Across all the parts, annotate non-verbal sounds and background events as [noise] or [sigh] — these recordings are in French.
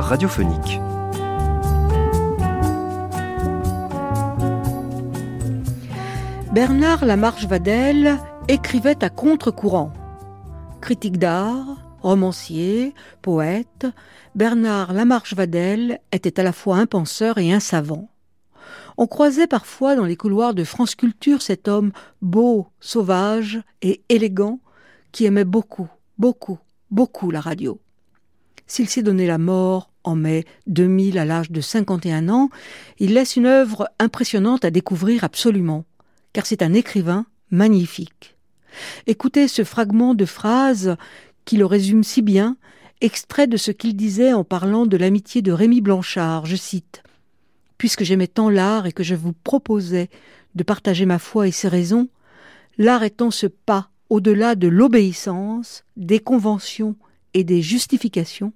radiophonique. Bernard Lamarche Vadel écrivait à contre-courant. Critique d'art, romancier, poète, Bernard Lamarche Vadel était à la fois un penseur et un savant. On croisait parfois dans les couloirs de France Culture cet homme beau, sauvage et élégant qui aimait beaucoup, beaucoup, beaucoup la radio. S'il s'est donné la mort en mai 2000 à l'âge de 51 ans, il laisse une œuvre impressionnante à découvrir absolument, car c'est un écrivain magnifique. Écoutez ce fragment de phrase qui le résume si bien, extrait de ce qu'il disait en parlant de l'amitié de Rémy Blanchard, je cite. Puisque j'aimais tant l'art et que je vous proposais de partager ma foi et ses raisons, l'art étant ce pas au-delà de l'obéissance, des conventions et des justifications,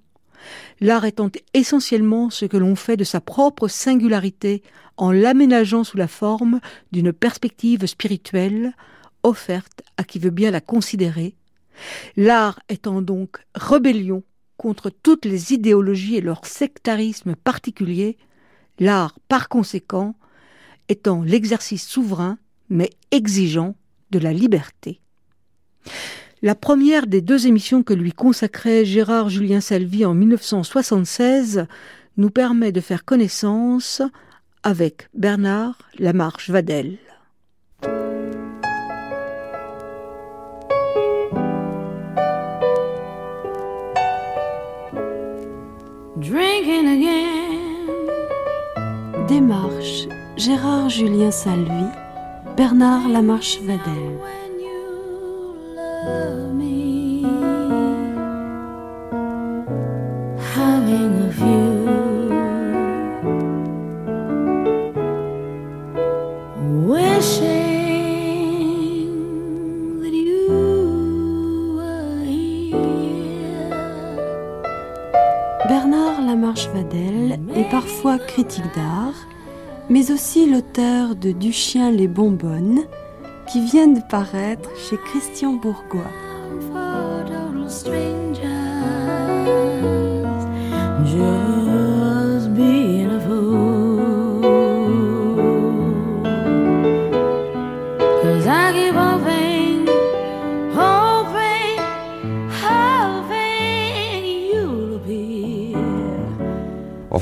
l'art étant essentiellement ce que l'on fait de sa propre singularité en l'aménageant sous la forme d'une perspective spirituelle offerte à qui veut bien la considérer, l'art étant donc rébellion contre toutes les idéologies et leur sectarisme particulier, l'art par conséquent étant l'exercice souverain mais exigeant de la liberté. La première des deux émissions que lui consacrait Gérard Julien Salvi en 1976 nous permet de faire connaissance avec Bernard Lamarche Vadel. Drinking again. Démarche Gérard Julien Salvi, Bernard Lamarche Vadel. Critique d'art, mais aussi l'auteur de Du chien les bonbonnes, qui vient de paraître chez Christian Bourgois.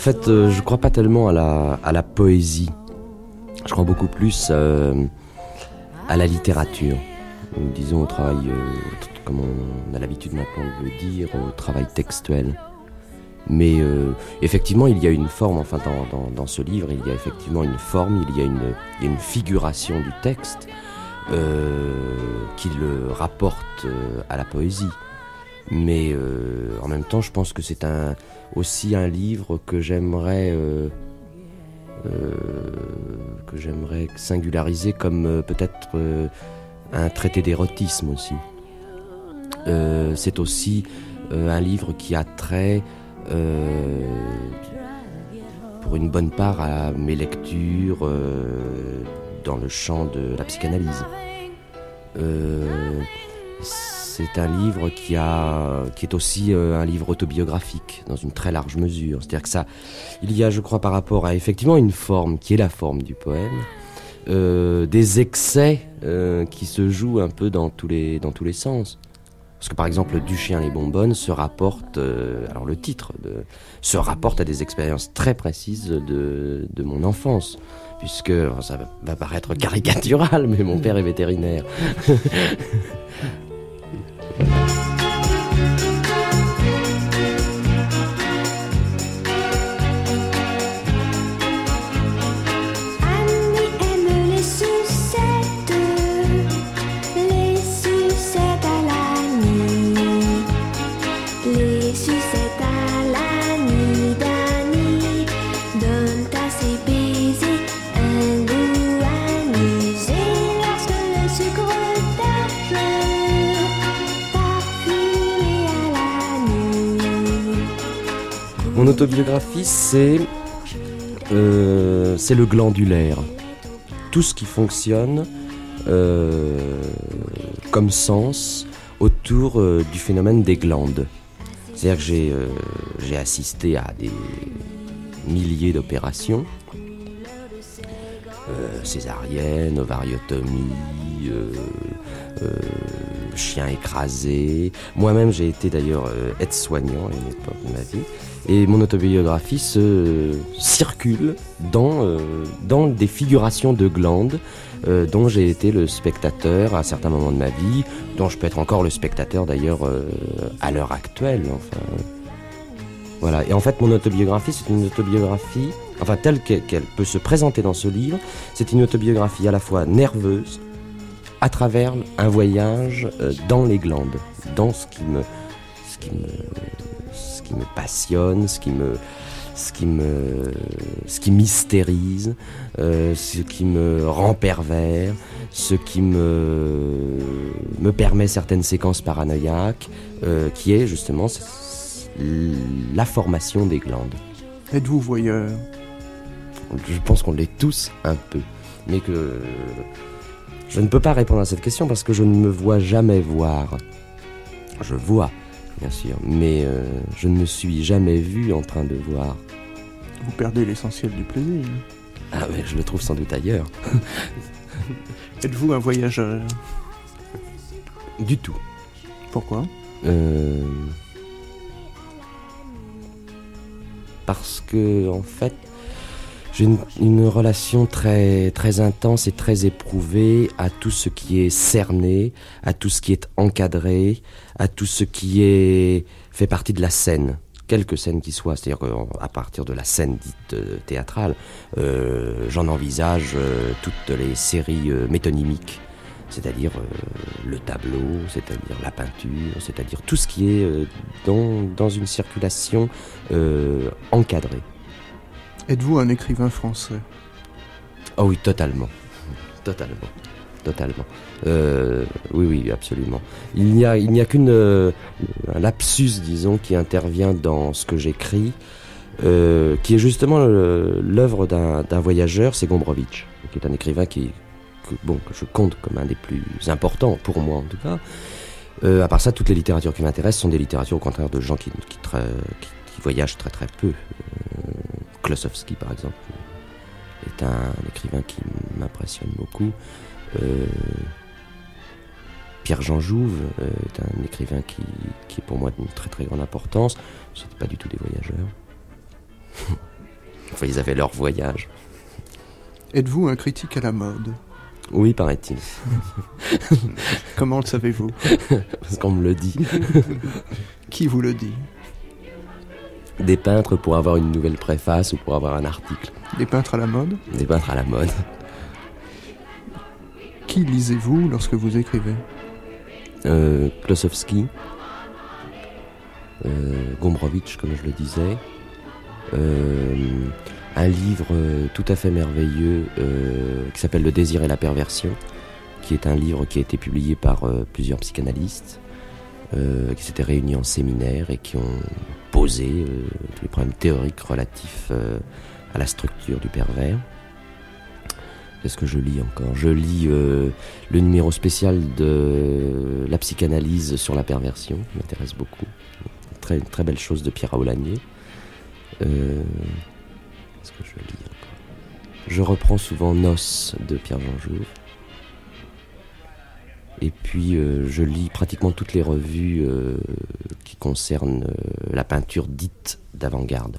Fait, euh, je crois pas tellement à la, poésie. Je crois beaucoup plus euh, à la littérature. Disons au travail, euh, comme on a l'habitude maintenant de le dire, au travail textuel. Mais effectivement, il y a une forme, enfin dans, ce livre, il y a effectivement une forme, il y a une figuration du texte qui le rapporte à la poésie. Mais en même temps, je pense que c'est un, aussi un livre que j'aimerais euh, euh, que j'aimerais singulariser comme euh, peut-être un traité d'érotisme aussi. c'est aussi un livre qui a trait pour une bonne part à mes lectures dans le champ de la psychanalyse c'est un livre qui a, qui est aussi euh, un livre autobiographique dans une très large mesure. C'est-à-dire que ça, il y a, je crois, par rapport à effectivement une forme qui est la forme du poème, euh, des excès euh, qui se jouent un peu dans tous les, dans tous les sens. Parce que par exemple, Du chien les bonbonnes se rapporte, alors le titre se rapporte à des expériences très précises de, de mon enfance puisque ça va paraître caricatural, mais mon père est vétérinaire. [laughs] Mon autobiographie, c'est euh, c'est le glandulaire. Tout ce qui fonctionne euh, comme sens autour euh, du phénomène des glandes. C'est-à-dire que j'ai j'ai assisté à des milliers d'opérations. césarienne, ovariotomie, chien écrasé. Moi-même, j'ai été d'ailleurs aide-soignant à une époque de ma vie. Et mon autobiographie se circule dans, dans des figurations de glandes euh, dont j'ai été le spectateur à certains moments de ma vie, dont je peux être encore le spectateur d'ailleurs euh, à l'heure actuelle. Enfin, voilà. Et en fait, mon autobiographie, c'est une autobiographie, enfin telle qu'elle peut se présenter dans ce livre, c'est une autobiographie à la fois nerveuse, à travers un voyage euh, dans les glandes, dans ce qui me, ce qui me, ce qui me passionne, ce qui me, ce qui me, ce qui mystérise, euh, ce qui me rend pervers, ce qui me, me permet certaines séquences paranoïaques, euh, qui est justement la formation des glandes. Êtes-vous voyeur? Je pense qu'on l'est tous un peu, mais que je ne peux pas répondre à cette question parce que je ne me vois jamais voir. Je vois, bien sûr, mais euh, je ne me suis jamais vu en train de voir. Vous perdez l'essentiel du plaisir. Ah mais je le trouve sans doute ailleurs. [laughs] Êtes-vous un voyageur? Du tout. Pourquoi? Euh... Parce que en fait, j'ai une, relation très, très intense et très éprouvée à tout ce qui est cerné, à tout ce qui est encadré, à tout ce qui est fait partie de la scène quelque scène qui soit, c'est-à-dire qu'à partir de la scène dite euh, théâtrale, euh, j'en envisage euh, toutes les séries métonymiques, c'est-à-dire le tableau, c'est-à-dire la peinture, c'est-à-dire tout ce qui est dans, dans, une circulation encadrée. Êtes-vous un écrivain français? Oh oui, totalement. Totalement. Totalement. oui, oui, absolument. Il n'y a, il n'y a qu'une euh, lapsus, disons, qui intervient dans ce que j'écris, euh, qui est justement l'œuvre d'un voyageur, c'est Gombrowicz, qui est un écrivain qui, que, bon, que je compte comme un des plus importants pour moi en tout cas. Euh, à part ça, toutes les littératures qui m'intéressent sont des littératures au contraire de gens qui, qui, qui voyagent très très peu. Klosowski, par exemple, est un, écrivain qui m'impressionne beaucoup. Euh, Pierre-Jean Jouve euh, est un écrivain qui, qui, est pour moi d'une très très grande importance. Ce pas du tout des voyageurs. enfin, ils avaient leur voyage. Êtes-vous un critique à la mode? Oui, paraît-il. [laughs] Comment le savez-vous? Parce qu'on me le dit. Qui vous le dit? Des peintres pour avoir une nouvelle préface ou pour avoir un article. Des peintres à la mode Des peintres à la mode. Qui lisez-vous lorsque vous écrivez? Euh, Klosowski, euh, Gombrowicz, comme je le disais. Euh, un livre tout à fait merveilleux euh, qui s'appelle Le désir et la perversion, qui est un livre qui a été publié par plusieurs psychanalystes, qui s'étaient réunis en séminaire et qui ont euh, tous les problèmes théoriques relatifs euh, à la structure du pervers. Qu'est-ce que je lis encore? Je lis euh, le numéro spécial de la psychanalyse sur la perversion, qui m'intéresse beaucoup. Très, très belle chose de Pierre Aulagnier. Qu'est-ce que je lis encore? Je reprends souvent Nos de Pierre Jean Jouve. Et puis euh, je lis pratiquement toutes les revues euh, qui concernent euh, la peinture dite d'avant-garde.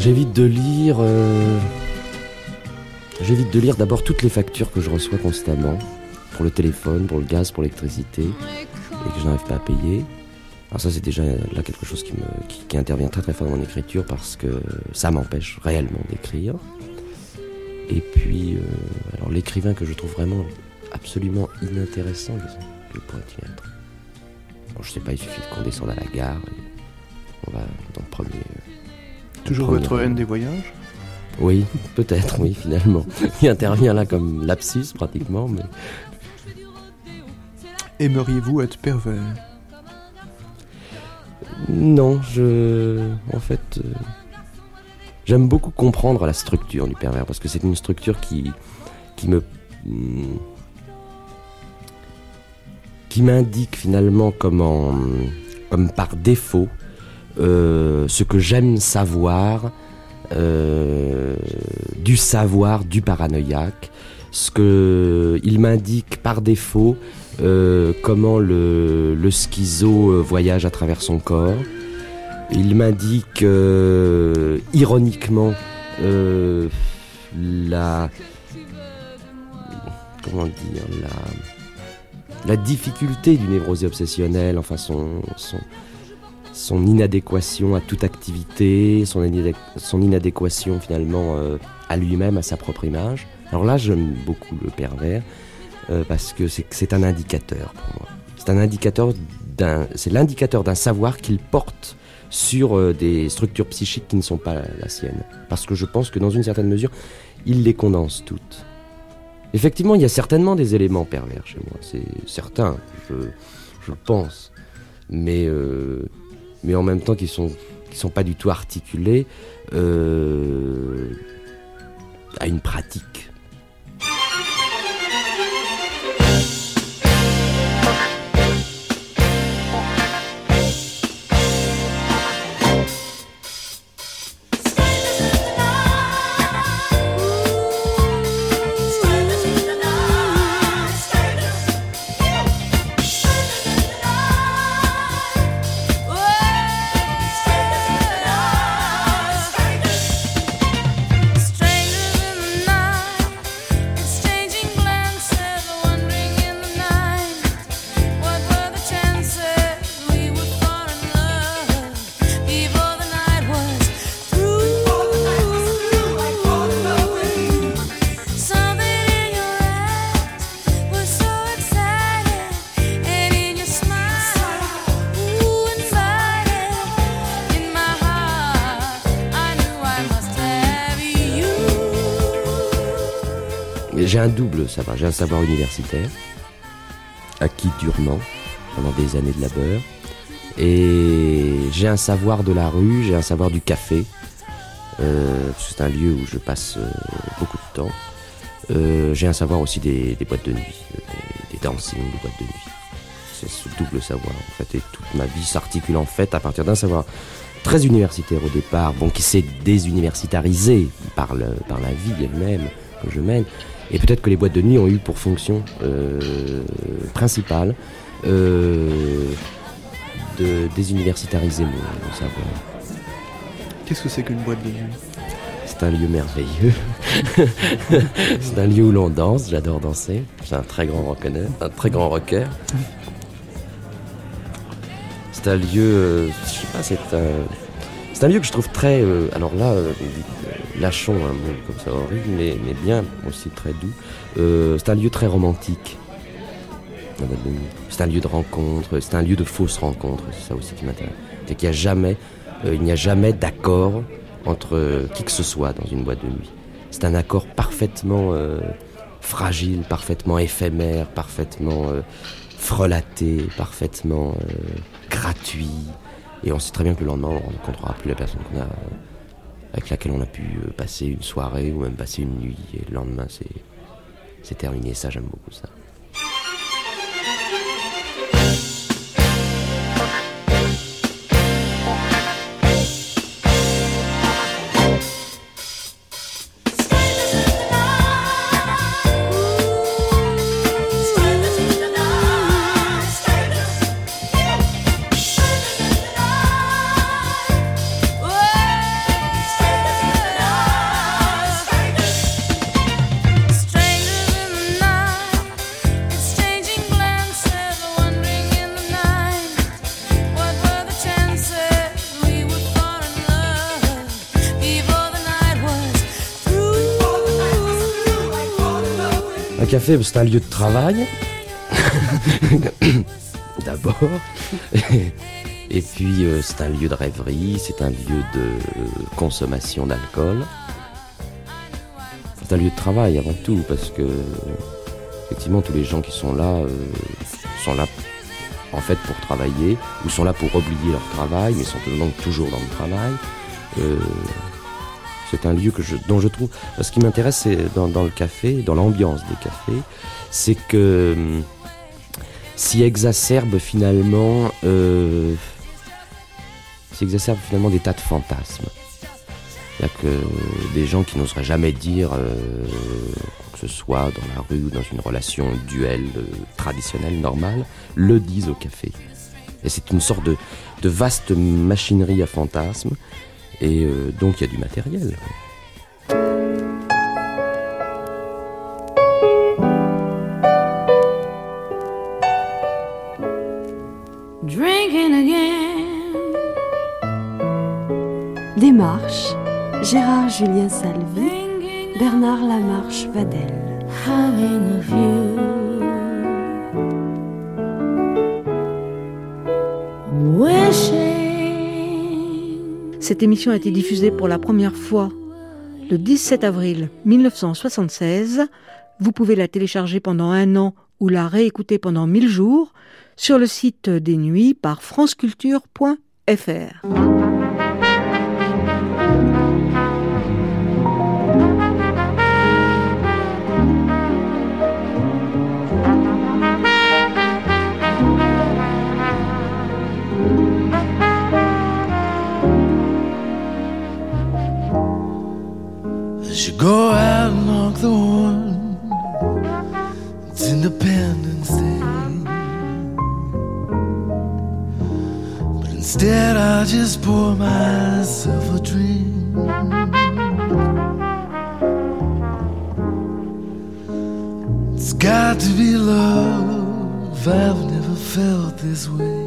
J'évite de lire. Euh, j'évite de lire d'abord toutes les factures que je reçois constamment pour le téléphone, pour le gaz, pour l'électricité et que je n'arrive pas à payer. Alors ça c'est déjà là quelque chose qui, me, qui, intervient très très fort dans mon écriture parce que ça m'empêche réellement d'écrire. Et puis, euh, alors l'écrivain que je trouve vraiment absolument inintéressant que pourrait-il bon, Je sais pas, il suffit qu'on descende à la gare et on va dans le premier. Toujours votre haine des voyages? Oui, peut-être, oui, finalement. Il intervient là comme lapsus pratiquement, mais Aimeriez-vous être pervers? Non, je. En fait. euh, J'aime beaucoup comprendre la structure du pervers, parce que c'est une structure qui, qui me. hmm, qui m'indique finalement comment, comme par défaut, ce que j'aime savoir, euh, du savoir du paranoïaque, ce que il m'indique par défaut euh, comment le, schizo euh, voyage à travers son corps. Il m'indique euh, ironiquement euh, la comment dire la la difficulté du névrosé obsessionnel, enfin son son inadéquation à toute activité, son, inadé- son inadéquation finalement euh, à lui-même, à sa propre image. Alors là, j'aime beaucoup le pervers euh, parce que c'est un indicateur pour moi. C'est un indicateur d'un, c'est l'indicateur d'un savoir qu'il porte sur euh, des structures psychiques qui ne sont pas la sienne. Parce que je pense que dans une certaine mesure, il les condense toutes. Effectivement, il y a certainement des éléments pervers chez moi, c'est certain, je, je pense. Mais, mais en même temps, qui sont, qui sont pas du tout articulés euh, à une pratique. Un double savoir. J'ai un savoir universitaire, acquis durement pendant des années de labeur. Et j'ai un savoir de la rue, j'ai un savoir du café. Euh, c'est un lieu où je passe euh, beaucoup de temps. Euh, j'ai un savoir aussi des, boîtes de nuit, des, des dancing, des boîtes de nuit. C'est ce double savoir en fait. Et toute ma vie s'articule en fait à partir d'un savoir très universitaire au départ, bon, qui s'est désuniversitarisé par, le, par la vie elle-même que je mène. Et peut-être que les boîtes de nuit ont eu pour fonction euh, principale euh, de désuniversitariser mon, mon savoir. Qu'est-ce que c'est qu'une boîte de nuit? C'est un lieu merveilleux. [laughs] c'est un lieu où l'on danse, j'adore danser. C'est un très grand rocker, un très grand rocker. C'est un lieu, euh, je sais pas, c'est un, c'est un lieu que je trouve très, euh, alors là, euh, lâchons un mot comme ça horrible, mais, bien aussi très doux. Euh, c'est un lieu très romantique. C'est un lieu de rencontre, c'est un lieu de fausses rencontres, c'est ça aussi qui m'intéresse. C'est qu'il n'y a jamais, euh, il n'y a jamais d'accord entre euh, qui que ce soit dans une boîte de nuit. C'est un accord parfaitement fragile, parfaitement éphémère, parfaitement frelaté, parfaitement gratuit. Et on sait très bien que le lendemain, on ne rencontrera plus la personne qu'on a, avec laquelle on a pu euh, passer une soirée ou même passer une nuit. Et le lendemain, c'est, c'est terminé. Ça, j'aime beaucoup ça. C'est un lieu de travail. [laughs] D'abord. Et puis, euh, c'est un lieu de rêverie, c'est un lieu de euh, consommation d'alcool. C'est un lieu de travail avant tout, parce que, effectivement, tous les gens qui sont là euh, sont là, en fait, pour travailler, ou sont là pour oublier leur travail, mais sont toujours dans le travail. C'est un lieu dont je trouve. Ce qui m'intéresse dans, le café, dans l'ambiance des cafés, c'est que hum, s'y exacerbe finalement, euh, finalement des tas de fantasmes. C'est-à-dire que des gens qui n'oseraient jamais dire euh, quoi que ce soit dans la rue ou dans une relation duel euh, traditionnelle, normale, le disent au café. Et c'est une sorte de vaste machinerie à fantasmes. Et euh, donc il y a du matériel. Drinking again. Démarche, Gérard Julien Salvi, Bernard Lamarche Vadel. having you. Cette émission a été diffusée pour la première fois le 17 avril 1976. Vous pouvez la télécharger pendant un an ou la réécouter pendant 1000 jours sur le site des nuits par franceculture.fr. You go out and honk the horn, it's Independence Day. But instead, I just pour myself a drink. It's got to be love, I've never felt this way.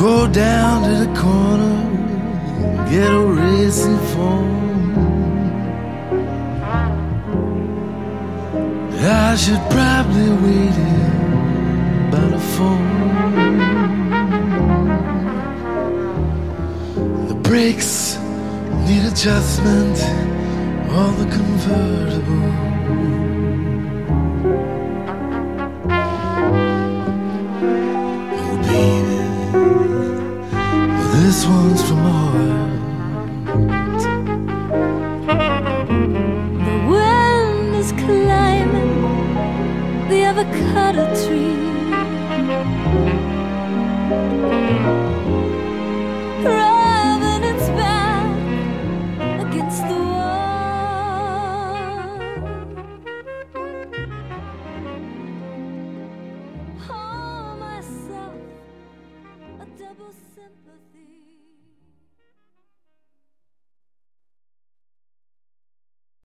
Go down to the corner and get a racing phone. I should probably wait here by the phone. The brakes need adjustment on the convertible.